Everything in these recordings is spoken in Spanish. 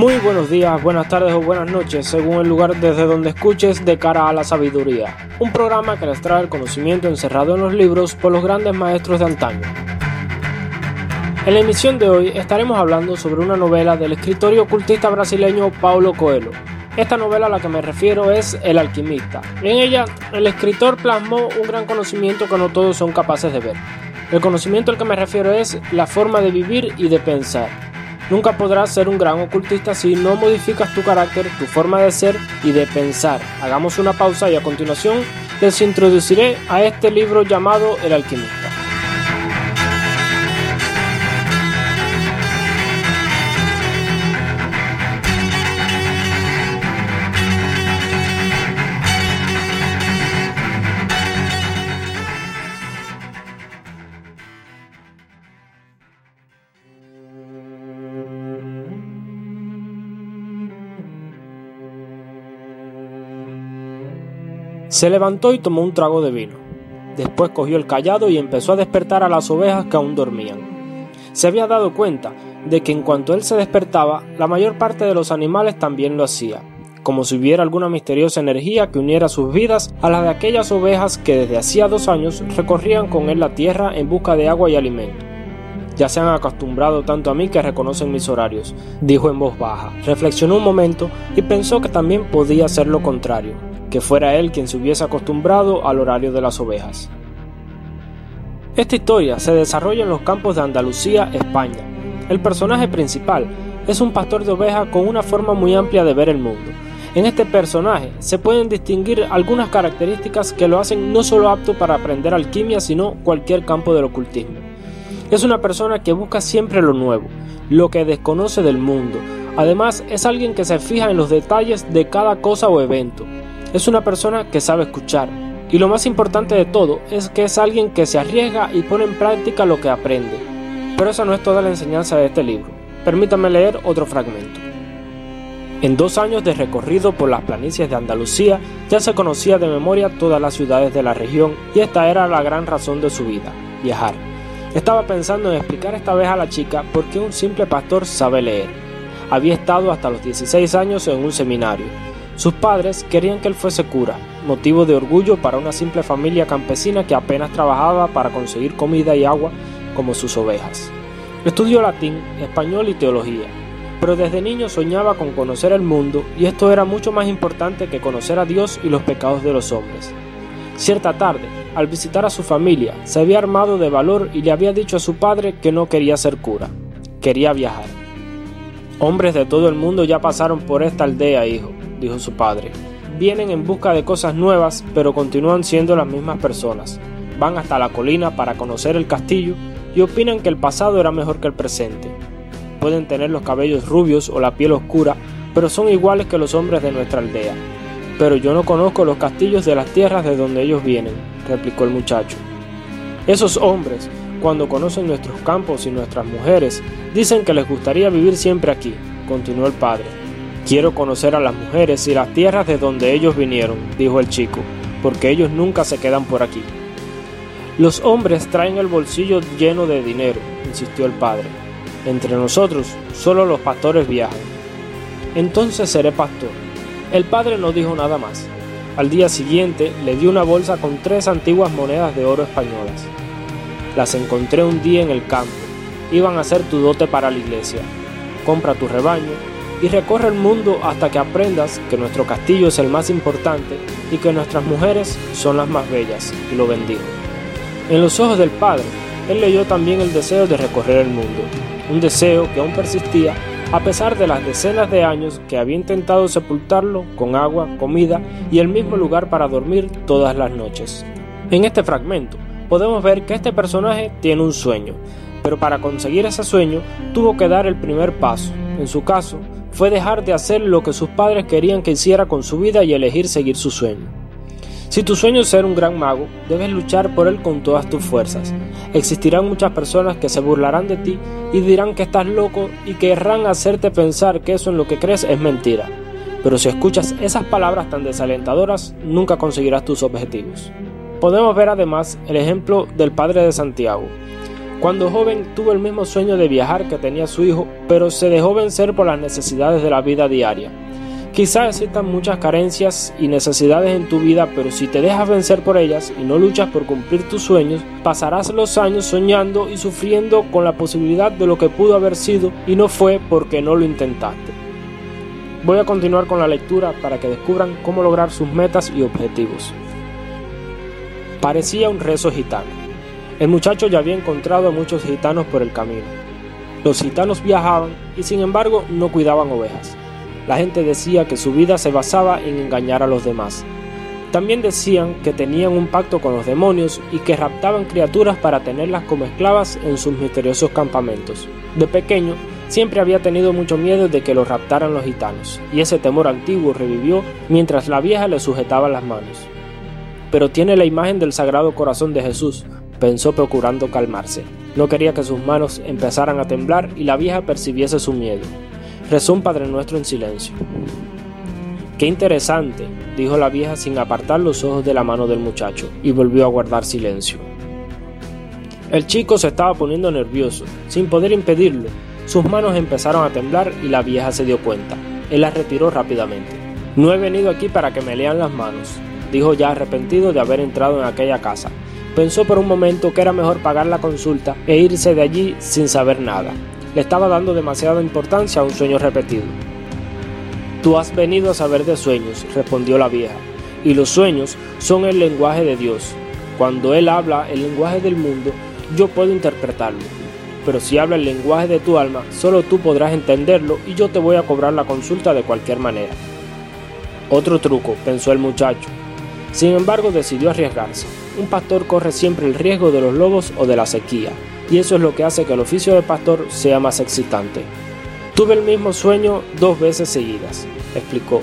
Muy buenos días, buenas tardes o buenas noches, según el lugar desde donde escuches de cara a la sabiduría. Un programa que les trae el conocimiento encerrado en los libros por los grandes maestros de antaño. En la emisión de hoy estaremos hablando sobre una novela del escritor y ocultista brasileño Paulo Coelho. Esta novela a la que me refiero es El alquimista. En ella, el escritor plasmó un gran conocimiento que no todos son capaces de ver. El conocimiento al que me refiero es la forma de vivir y de pensar. Nunca podrás ser un gran ocultista si no modificas tu carácter, tu forma de ser y de pensar. Hagamos una pausa y a continuación les introduciré a este libro llamado El alquimista. Se levantó y tomó un trago de vino. Después cogió el callado y empezó a despertar a las ovejas que aún dormían. Se había dado cuenta de que en cuanto él se despertaba, la mayor parte de los animales también lo hacía, como si hubiera alguna misteriosa energía que uniera sus vidas a las de aquellas ovejas que desde hacía dos años recorrían con él la tierra en busca de agua y alimento. Ya se han acostumbrado tanto a mí que reconocen mis horarios, dijo en voz baja. Reflexionó un momento y pensó que también podía ser lo contrario, que fuera él quien se hubiese acostumbrado al horario de las ovejas. Esta historia se desarrolla en los campos de Andalucía, España. El personaje principal es un pastor de ovejas con una forma muy amplia de ver el mundo. En este personaje se pueden distinguir algunas características que lo hacen no solo apto para aprender alquimia, sino cualquier campo del ocultismo. Es una persona que busca siempre lo nuevo, lo que desconoce del mundo. Además, es alguien que se fija en los detalles de cada cosa o evento, es una persona que sabe escuchar. Y lo más importante de todo es que es alguien que se arriesga y pone en práctica lo que aprende. Pero esa no es toda la enseñanza de este libro. Permítame leer otro fragmento. En dos años de recorrido por las planicies de Andalucía ya se conocía de memoria todas las ciudades de la región y esta era la gran razón de su vida, viajar. Estaba pensando en explicar esta vez a la chica por qué un simple pastor sabe leer. Había estado hasta los 16 años en un seminario, sus padres querían que él fuese cura, motivo de orgullo para una simple familia campesina que apenas trabajaba para conseguir comida y agua como sus ovejas. Estudió latín, español y teología, pero desde niño soñaba con conocer el mundo y esto era mucho más importante que conocer a Dios y los pecados de los hombres. Cierta tarde, al visitar a su familia, se había armado de valor y le había dicho a su padre que no quería ser cura, quería viajar. Hombres de todo el mundo ya pasaron por esta aldea, hijo, dijo su padre. Vienen en busca de cosas nuevas, pero continúan siendo las mismas personas. Van hasta la colina para conocer el castillo y opinan que el pasado era mejor que el presente. Pueden tener los cabellos rubios o la piel oscura, pero son iguales que los hombres de nuestra aldea. Pero yo no conozco los castillos de las tierras de donde ellos vienen, replicó el muchacho. Esos hombres, cuando conocen nuestros campos y nuestras mujeres, dicen que les gustaría vivir siempre aquí, continuó el padre. Quiero conocer a las mujeres y las tierras de donde ellos vinieron, dijo el chico, porque ellos nunca se quedan por aquí. Los hombres traen el bolsillo lleno de dinero, insistió el padre. Entre nosotros, solo los pastores viajan. Entonces seré pastor. El padre no dijo nada más. Al día siguiente le dio una bolsa con tres antiguas monedas de oro españolas. Las encontré un día en el campo. Iban a ser tu dote para la iglesia. Compra tu rebaño y recorre el mundo hasta que aprendas que nuestro castillo es el más importante y que nuestras mujeres son las más bellas, y lo bendijo. En los ojos del Padre, él leyó también el deseo de recorrer el mundo, un deseo que aún persistía a pesar de las decenas de años que había intentado sepultarlo con agua, comida y el mismo lugar para dormir todas las noches. En este fragmento podemos ver que este personaje tiene un sueño, pero para conseguir ese sueño tuvo que dar el primer paso, en su caso, fue dejar de hacer lo que sus padres querían que hiciera con su vida y elegir seguir su sueño. Si tu sueño es ser un gran mago, debes luchar por él con todas tus fuerzas. Existirán muchas personas que se burlarán de ti y dirán que estás loco y querrán hacerte pensar que eso en lo que crees es mentira. Pero si escuchas esas palabras tan desalentadoras, nunca conseguirás tus objetivos. Podemos ver además el ejemplo del Padre de Santiago, Cuando joven tuvo el mismo sueño de viajar que tenía su hijo, pero se dejó vencer por las necesidades de la vida diaria. Quizás existan muchas carencias y necesidades en tu vida, pero si te dejas vencer por ellas y no luchas por cumplir tus sueños, pasarás los años soñando y sufriendo con la posibilidad de lo que pudo haber sido y no fue porque no lo intentaste. Voy a continuar con la lectura para que descubran cómo lograr sus metas y objetivos. Parecía un rezo gitano. El muchacho ya había encontrado a muchos gitanos por el camino. Los gitanos viajaban y sin embargo no cuidaban ovejas. La gente decía que su vida se basaba en engañar a los demás. También decían que tenían un pacto con los demonios y que raptaban criaturas para tenerlas como esclavas en sus misteriosos campamentos. De pequeño, siempre había tenido mucho miedo de que lo raptaran los gitanos, y ese temor antiguo revivió mientras la vieja le sujetaba las manos. Pero tiene la imagen del Sagrado Corazón de Jesús, pensó procurando calmarse. No quería que sus manos empezaran a temblar y la vieja percibiese su miedo. Rezó un Padre Nuestro en silencio. Qué interesante, dijo la vieja sin apartar los ojos de la mano del muchacho, y volvió a guardar silencio. El chico se estaba poniendo nervioso, sin poder impedirlo. Sus manos empezaron a temblar y la vieja se dio cuenta. Él las retiró rápidamente. No he venido aquí para que me lean las manos, dijo ya arrepentido de haber entrado en aquella casa. Pensó por un momento que era mejor pagar la consulta e irse de allí sin saber nada le estaba dando demasiada importancia a un sueño repetido. Tú has venido a saber de sueños, respondió la vieja, y los sueños son el lenguaje de Dios. Cuando Él habla el lenguaje del mundo, yo puedo interpretarlo. Pero si habla el lenguaje de tu alma, solo tú podrás entenderlo y yo te voy a cobrar la consulta de cualquier manera. Otro truco, pensó el muchacho. Sin embargo, decidió arriesgarse. Un pastor corre siempre el riesgo de los lobos o de la sequía, y eso es lo que hace que el oficio de pastor sea más excitante. Tuve el mismo sueño dos veces seguidas, explicó.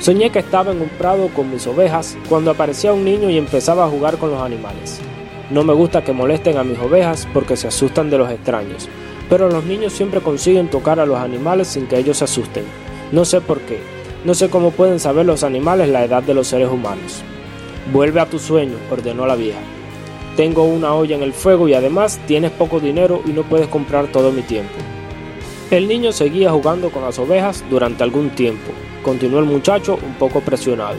Soñé que estaba en un prado con mis ovejas cuando aparecía un niño y empezaba a jugar con los animales. No me gusta que molesten a mis ovejas porque se asustan de los extraños, pero los niños siempre consiguen tocar a los animales sin que ellos se asusten. No sé por qué, no sé cómo pueden saber los animales la edad de los seres humanos. Vuelve a tu sueño, ordenó la vieja. Tengo una olla en el fuego y además tienes poco dinero y no puedes comprar todo mi tiempo. El niño seguía jugando con las ovejas durante algún tiempo, continuó el muchacho un poco presionado,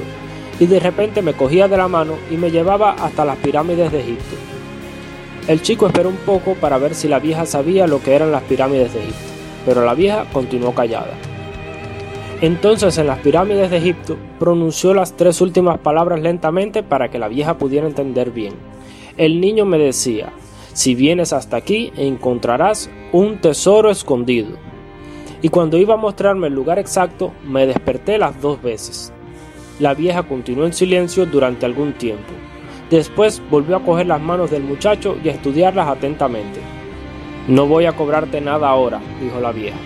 y de repente me cogía de la mano y me llevaba hasta las pirámides de Egipto. El chico esperó un poco para ver si la vieja sabía lo que eran las pirámides de Egipto, pero la vieja continuó callada. Entonces en las pirámides de Egipto pronunció las tres últimas palabras lentamente para que la vieja pudiera entender bien. El niño me decía, si vienes hasta aquí encontrarás un tesoro escondido. Y cuando iba a mostrarme el lugar exacto, me desperté las dos veces. La vieja continuó en silencio durante algún tiempo. Después volvió a coger las manos del muchacho y a estudiarlas atentamente. No voy a cobrarte nada ahora, dijo la vieja,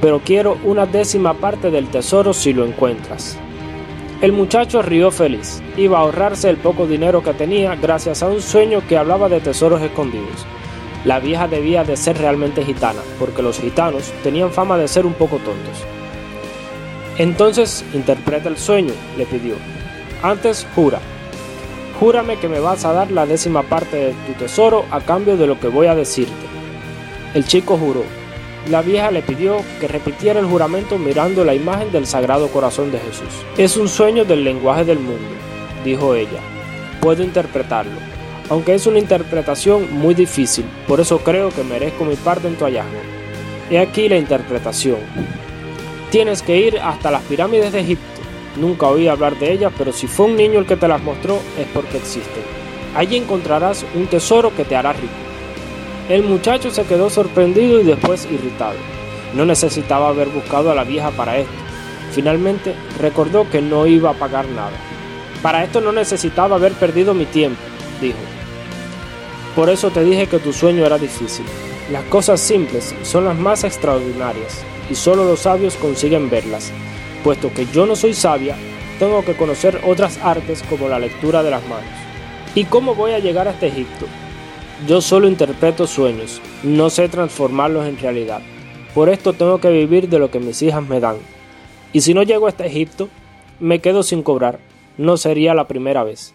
pero quiero una décima parte del tesoro si lo encuentras. El muchacho rió feliz. Iba a ahorrarse el poco dinero que tenía gracias a un sueño que hablaba de tesoros escondidos. La vieja debía de ser realmente gitana, porque los gitanos tenían fama de ser un poco tontos. Entonces interpreta el sueño, le pidió. Antes jura. Júrame que me vas a dar la décima parte de tu tesoro a cambio de lo que voy a decirte. El chico juró. La vieja le pidió que repitiera el juramento mirando la imagen del Sagrado Corazón de Jesús. Es un sueño del lenguaje del mundo, dijo ella. Puedo interpretarlo, aunque es una interpretación muy difícil, por eso creo que merezco mi parte en tu hallazgo. He aquí la interpretación. Tienes que ir hasta las pirámides de Egipto. Nunca oí hablar de ellas, pero si fue un niño el que te las mostró es porque existen. Allí encontrarás un tesoro que te hará rico. El muchacho se quedó sorprendido y después irritado. No necesitaba haber buscado a la vieja para esto. Finalmente recordó que no iba a pagar nada. Para esto no necesitaba haber perdido mi tiempo, dijo. Por eso te dije que tu sueño era difícil. Las cosas simples son las más extraordinarias y solo los sabios consiguen verlas. Puesto que yo no soy sabia, tengo que conocer otras artes como la lectura de las manos. ¿Y cómo voy a llegar hasta Egipto? Yo solo interpreto sueños, no sé transformarlos en realidad. Por esto tengo que vivir de lo que mis hijas me dan. Y si no llego hasta Egipto, me quedo sin cobrar. No sería la primera vez.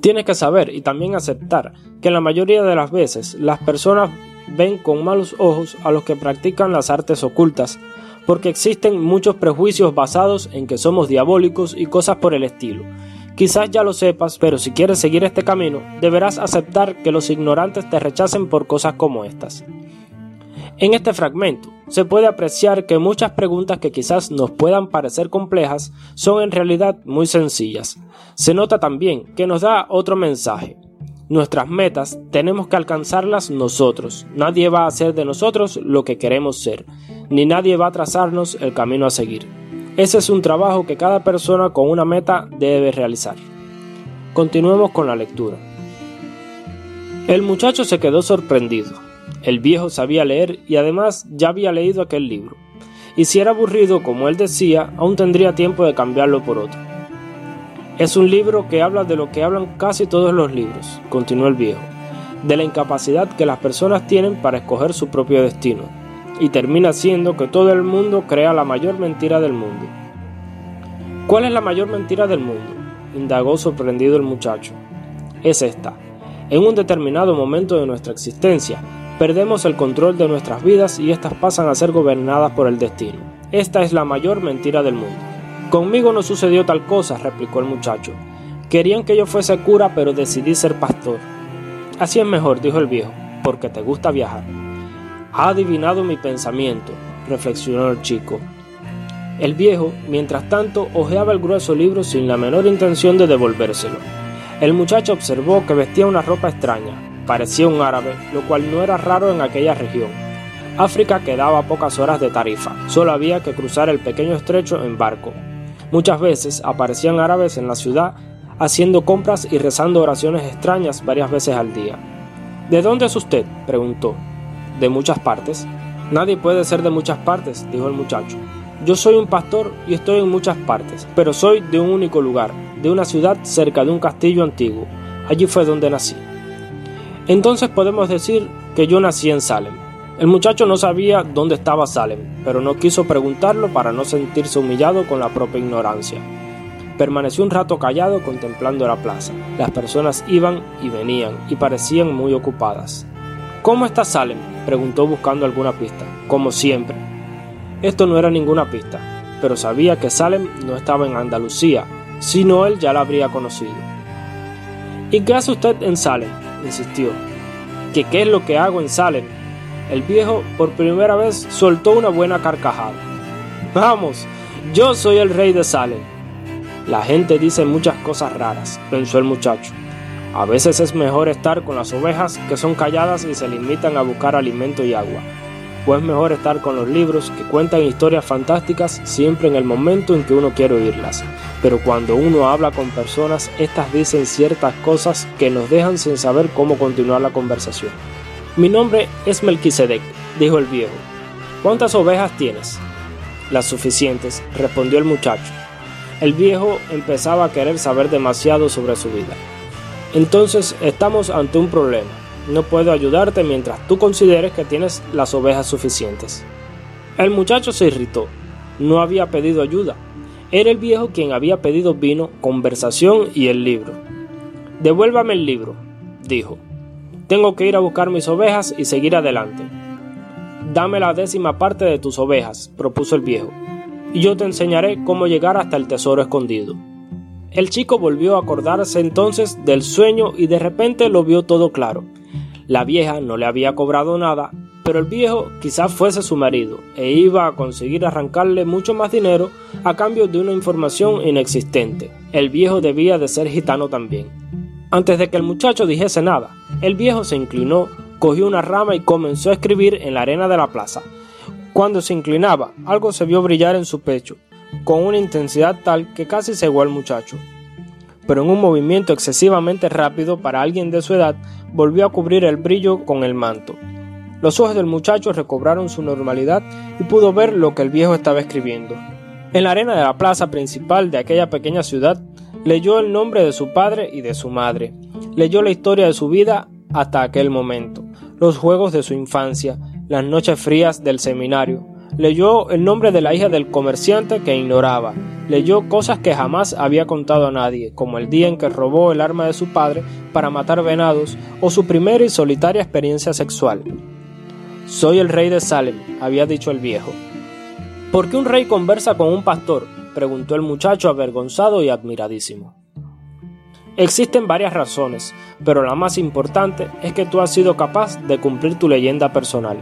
Tienes que saber y también aceptar que la mayoría de las veces las personas ven con malos ojos a los que practican las artes ocultas porque existen muchos prejuicios basados en que somos diabólicos y cosas por el estilo. Quizás ya lo sepas, pero si quieres seguir este camino, deberás aceptar que los ignorantes te rechacen por cosas como estas. En este fragmento se puede apreciar que muchas preguntas que quizás nos puedan parecer complejas son en realidad muy sencillas. Se nota también que nos da otro mensaje. Nuestras metas tenemos que alcanzarlas nosotros. Nadie va a hacer de nosotros lo que queremos ser, ni nadie va a trazarnos el camino a seguir. Ese es un trabajo que cada persona con una meta debe realizar. Continuemos con la lectura. El muchacho se quedó sorprendido. El viejo sabía leer y además ya había leído aquel libro. Y si era aburrido, como él decía, aún tendría tiempo de cambiarlo por otro. Es un libro que habla de lo que hablan casi todos los libros, continuó el viejo, de la incapacidad que las personas tienen para escoger su propio destino, y termina siendo que todo el mundo crea la mayor mentira del mundo. ¿Cuál es la mayor mentira del mundo? indagó sorprendido el muchacho. Es esta. En un determinado momento de nuestra existencia, perdemos el control de nuestras vidas y éstas pasan a ser gobernadas por el destino. Esta es la mayor mentira del mundo. Conmigo no sucedió tal cosa, replicó el muchacho. Querían que yo fuese cura, pero decidí ser pastor. Así es mejor, dijo el viejo, porque te gusta viajar. Ha adivinado mi pensamiento, reflexionó el chico. El viejo, mientras tanto, hojeaba el grueso libro sin la menor intención de devolvérselo. El muchacho observó que vestía una ropa extraña, parecía un árabe, lo cual no era raro en aquella región. África quedaba a pocas horas de Tarifa, solo había que cruzar el pequeño estrecho en barco. Muchas veces aparecían árabes en la ciudad haciendo compras y rezando oraciones extrañas varias veces al día. ¿De dónde es usted? preguntó. De muchas partes. Nadie puede ser de muchas partes, dijo el muchacho. Yo soy un pastor y estoy en muchas partes, pero soy de un único lugar, de una ciudad cerca de un castillo antiguo. Allí fue donde nací. Entonces podemos decir que yo nací en Salem. El muchacho no sabía dónde estaba Salem, pero no quiso preguntarlo para no sentirse humillado con la propia ignorancia. Permaneció un rato callado contemplando la plaza. Las personas iban y venían y parecían muy ocupadas. ¿Cómo está Salem? preguntó buscando alguna pista. Como siempre. Esto no era ninguna pista, pero sabía que Salem no estaba en Andalucía, sino él ya la habría conocido. ¿Y qué hace usted en Salem? insistió. ¿Que qué es lo que hago en Salem? El viejo por primera vez soltó una buena carcajada. Vamos, yo soy el rey de Salem. La gente dice muchas cosas raras, pensó el muchacho. A veces es mejor estar con las ovejas que son calladas y se limitan a buscar alimento y agua. O es mejor estar con los libros que cuentan historias fantásticas siempre en el momento en que uno quiere oírlas. Pero cuando uno habla con personas, estas dicen ciertas cosas que nos dejan sin saber cómo continuar la conversación. Mi nombre es Melquisedec, dijo el viejo. ¿Cuántas ovejas tienes? Las suficientes, respondió el muchacho. El viejo empezaba a querer saber demasiado sobre su vida. Entonces estamos ante un problema. No puedo ayudarte mientras tú consideres que tienes las ovejas suficientes. El muchacho se irritó. No había pedido ayuda. Era el viejo quien había pedido vino, conversación y el libro. Devuélvame el libro, dijo. Tengo que ir a buscar mis ovejas y seguir adelante. Dame la décima parte de tus ovejas, propuso el viejo, y yo te enseñaré cómo llegar hasta el tesoro escondido. El chico volvió a acordarse entonces del sueño y de repente lo vio todo claro. La vieja no le había cobrado nada, pero el viejo quizás fuese su marido e iba a conseguir arrancarle mucho más dinero a cambio de una información inexistente. El viejo debía de ser gitano también. Antes de que el muchacho dijese nada, el viejo se inclinó, cogió una rama y comenzó a escribir en la arena de la plaza. Cuando se inclinaba, algo se vio brillar en su pecho, con una intensidad tal que casi cegó al muchacho. Pero en un movimiento excesivamente rápido para alguien de su edad, volvió a cubrir el brillo con el manto. Los ojos del muchacho recobraron su normalidad y pudo ver lo que el viejo estaba escribiendo. En la arena de la plaza principal de aquella pequeña ciudad, leyó el nombre de su padre y de su madre, Leyó la historia de su vida hasta aquel momento, los juegos de su infancia, las noches frías del seminario. Leyó el nombre de la hija del comerciante que ignoraba, leyó cosas que jamás había contado a nadie, como el día en que robó el arma de su padre para matar venados o su primera y solitaria experiencia sexual. Soy el rey de Salem, había dicho el viejo. ¿Por qué un rey conversa con un pastor? Preguntó el muchacho avergonzado y admiradísimo. Existen varias razones, pero la más importante es que tú has sido capaz de cumplir tu leyenda personal.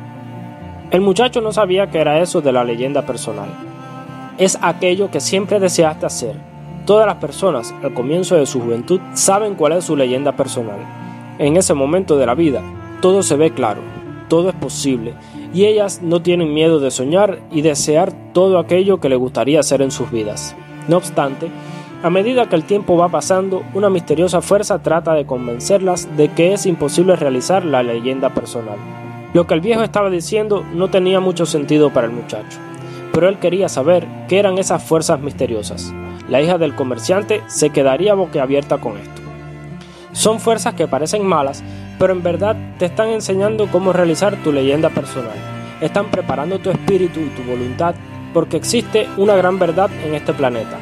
El muchacho no sabía qué era eso de la leyenda personal. Es aquello que siempre deseaste hacer. Todas las personas al comienzo de su juventud saben cuál es su leyenda personal. En ese momento de la vida, todo se ve claro, todo es posible, y ellas no tienen miedo de soñar y desear todo aquello que le gustaría hacer en sus vidas. No obstante, a medida que el tiempo va pasando, una misteriosa fuerza trata de convencerlas de que es imposible realizar la leyenda personal. Lo que el viejo estaba diciendo no tenía mucho sentido para el muchacho, pero él quería saber qué eran esas fuerzas misteriosas. La hija del comerciante se quedaría boquiabierta con esto. Son fuerzas que parecen malas, pero en verdad te están enseñando cómo realizar tu leyenda personal. Están preparando tu espíritu y tu voluntad porque existe una gran verdad en este planeta.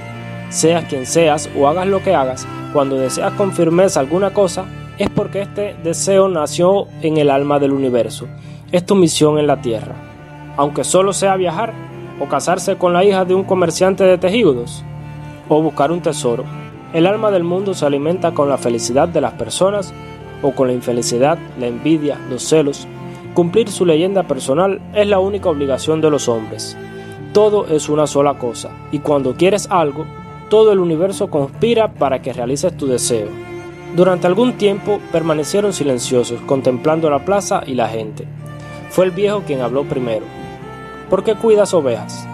Seas quien seas o hagas lo que hagas, cuando deseas con firmeza alguna cosa, es porque este deseo nació en el alma del universo. Es tu misión en la Tierra. Aunque solo sea viajar, o casarse con la hija de un comerciante de tejidos, o buscar un tesoro. El alma del mundo se alimenta con la felicidad de las personas o con la infelicidad, la envidia, los celos. Cumplir su leyenda personal es la única obligación de los hombres. Todo es una sola cosa, y cuando quieres algo, todo el universo conspira para que realices tu deseo. Durante algún tiempo permanecieron silenciosos, contemplando la plaza y la gente. Fue el viejo quien habló primero. ¿Por qué cuidas ovejas?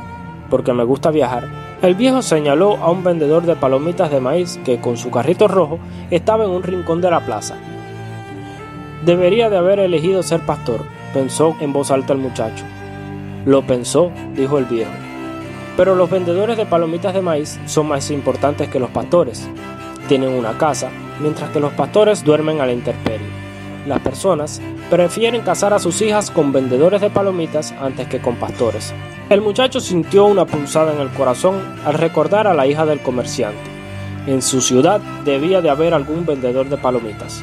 Porque me gusta viajar. El viejo señaló a un vendedor de palomitas de maíz que con su carrito rojo estaba en un rincón de la plaza. Debería de haber elegido ser pastor, pensó en voz alta el muchacho. Lo pensó, dijo el viejo. Pero los vendedores de palomitas de maíz son más importantes que los pastores. Tienen una casa, mientras que los pastores duermen a la intemperie. Las personas prefieren casar a sus hijas con vendedores de palomitas antes que con pastores. El muchacho sintió una pulsada en el corazón al recordar a la hija del comerciante. En su ciudad debía de haber algún vendedor de palomitas.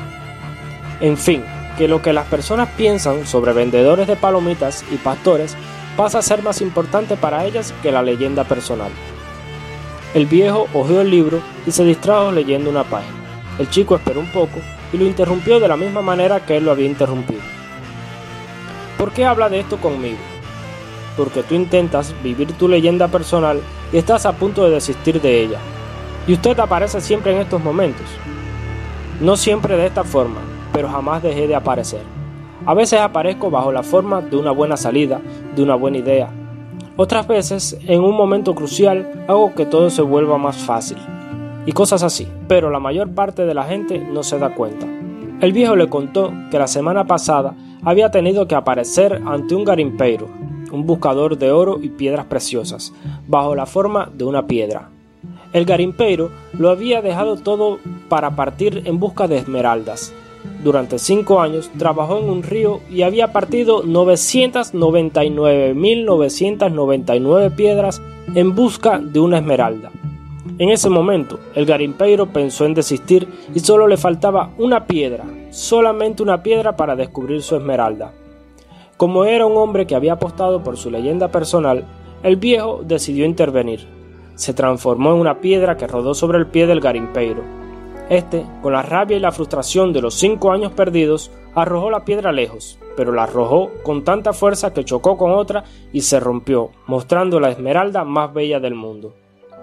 En fin, que lo que las personas piensan sobre vendedores de palomitas y pastores pasa a ser más importante para ellas que la leyenda personal. El viejo hojeó el libro y se distrajo leyendo una página. El chico esperó un poco y lo interrumpió de la misma manera que él lo había interrumpido. ¿Por qué habla de esto conmigo? Porque tú intentas vivir tu leyenda personal y estás a punto de desistir de ella. Y usted aparece siempre en estos momentos. No siempre de esta forma, pero jamás dejé de aparecer. A veces aparezco bajo la forma de una buena salida, de una buena idea. Otras veces, en un momento crucial, hago que todo se vuelva más fácil. Y cosas así, pero la mayor parte de la gente no se da cuenta. El viejo le contó que la semana pasada había tenido que aparecer ante un garimpeiro, un buscador de oro y piedras preciosas, bajo la forma de una piedra. El garimpeiro lo había dejado todo para partir en busca de esmeraldas, durante cinco años trabajó en un río y había partido 999.999 piedras en busca de una esmeralda. En ese momento, el garimpeiro pensó en desistir y solo le faltaba una piedra, solamente una piedra para descubrir su esmeralda. Como era un hombre que había apostado por su leyenda personal, el viejo decidió intervenir. Se transformó en una piedra que rodó sobre el pie del garimpeiro este, con la rabia y la frustración de los cinco años perdidos, arrojó la piedra lejos, pero la arrojó con tanta fuerza que chocó con otra y se rompió, mostrando la esmeralda más bella del mundo.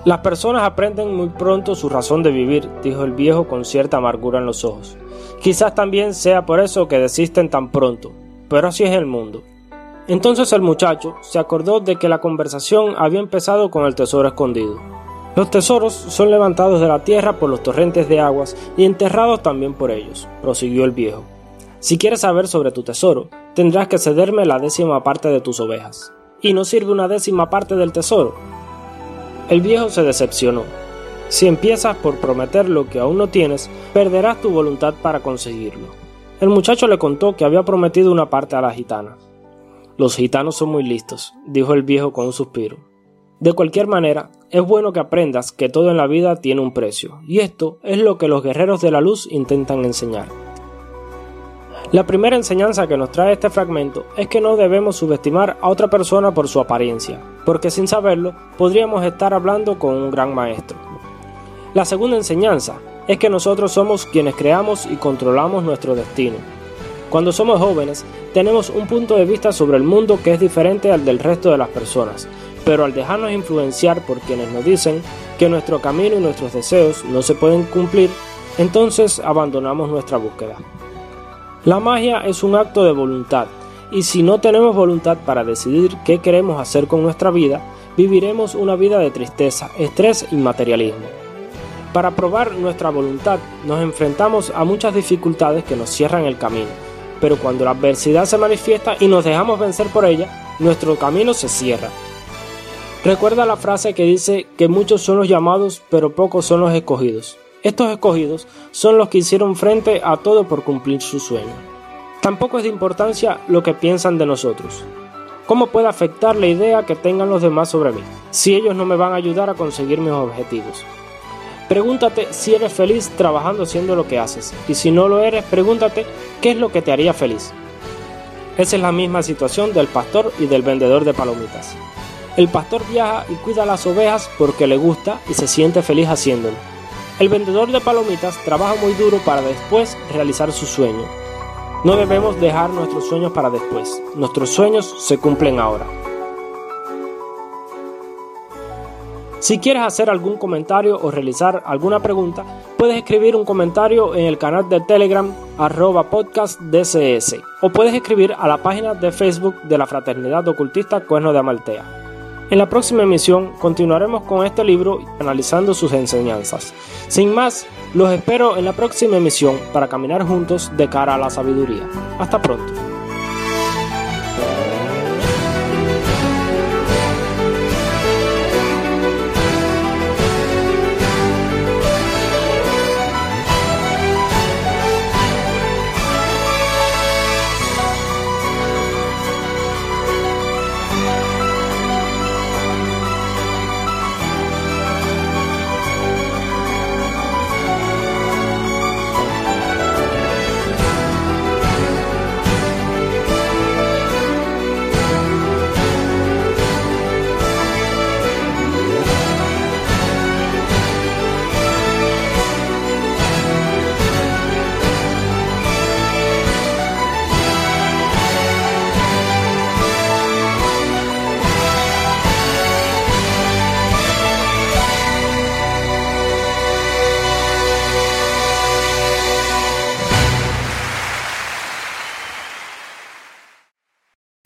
Las personas aprenden muy pronto su razón de vivir, dijo el viejo con cierta amargura en los ojos. Quizás también sea por eso que desisten tan pronto, pero así es el mundo. Entonces el muchacho se acordó de que la conversación había empezado con el tesoro escondido. Los tesoros son levantados de la tierra por los torrentes de aguas y enterrados también por ellos, prosiguió el viejo. Si quieres saber sobre tu tesoro, tendrás que cederme la décima parte de tus ovejas. ¿Y no sirve una décima parte del tesoro? El viejo se decepcionó. Si empiezas por prometer lo que aún no tienes, perderás tu voluntad para conseguirlo. El muchacho le contó que había prometido una parte a la gitana. Los gitanos son muy listos, dijo el viejo con un suspiro. De cualquier manera, es bueno que aprendas que todo en la vida tiene un precio, y esto es lo que los guerreros de la luz intentan enseñar. La primera enseñanza que nos trae este fragmento es que no debemos subestimar a otra persona por su apariencia, porque sin saberlo podríamos estar hablando con un gran maestro. La segunda enseñanza es que nosotros somos quienes creamos y controlamos nuestro destino. Cuando somos jóvenes, tenemos un punto de vista sobre el mundo que es diferente al del resto de las personas, pero al dejarnos influenciar por quienes nos dicen que nuestro camino y nuestros deseos no se pueden cumplir, entonces abandonamos nuestra búsqueda. La magia es un acto de voluntad, y si no tenemos voluntad para decidir qué queremos hacer con nuestra vida, viviremos una vida de tristeza, estrés y materialismo. Para probar nuestra voluntad nos enfrentamos a muchas dificultades que nos cierran el camino, pero cuando la adversidad se manifiesta y nos dejamos vencer por ella, nuestro camino se cierra. Recuerda la frase que dice que muchos son los llamados, pero pocos son los escogidos. Estos escogidos son los que hicieron frente a todo por cumplir su sueño. Tampoco es de importancia lo que piensan de nosotros. ¿Cómo puede afectar la idea que tengan los demás sobre mí, si ellos no me van a ayudar a conseguir mis objetivos? Pregúntate si eres feliz trabajando haciendo lo que haces y si no lo eres, pregúntate qué es lo que te haría feliz. Esa es la misma situación del pastor y del vendedor de palomitas. El pastor viaja y cuida las ovejas porque le gusta y se siente feliz haciéndolo. El vendedor de palomitas trabaja muy duro para después realizar su sueño. No debemos dejar nuestros sueños para después. Nuestros sueños se cumplen ahora. Si quieres hacer algún comentario o realizar alguna pregunta, puedes escribir un comentario en el canal de Telegram arroba podcast DCS o puedes escribir a la página de Facebook de la Fraternidad Ocultista Cuerno de Amaltea. En la próxima emisión continuaremos con este libro analizando sus enseñanzas. Sin más, los espero en la próxima emisión para caminar juntos de cara a la sabiduría. Hasta pronto.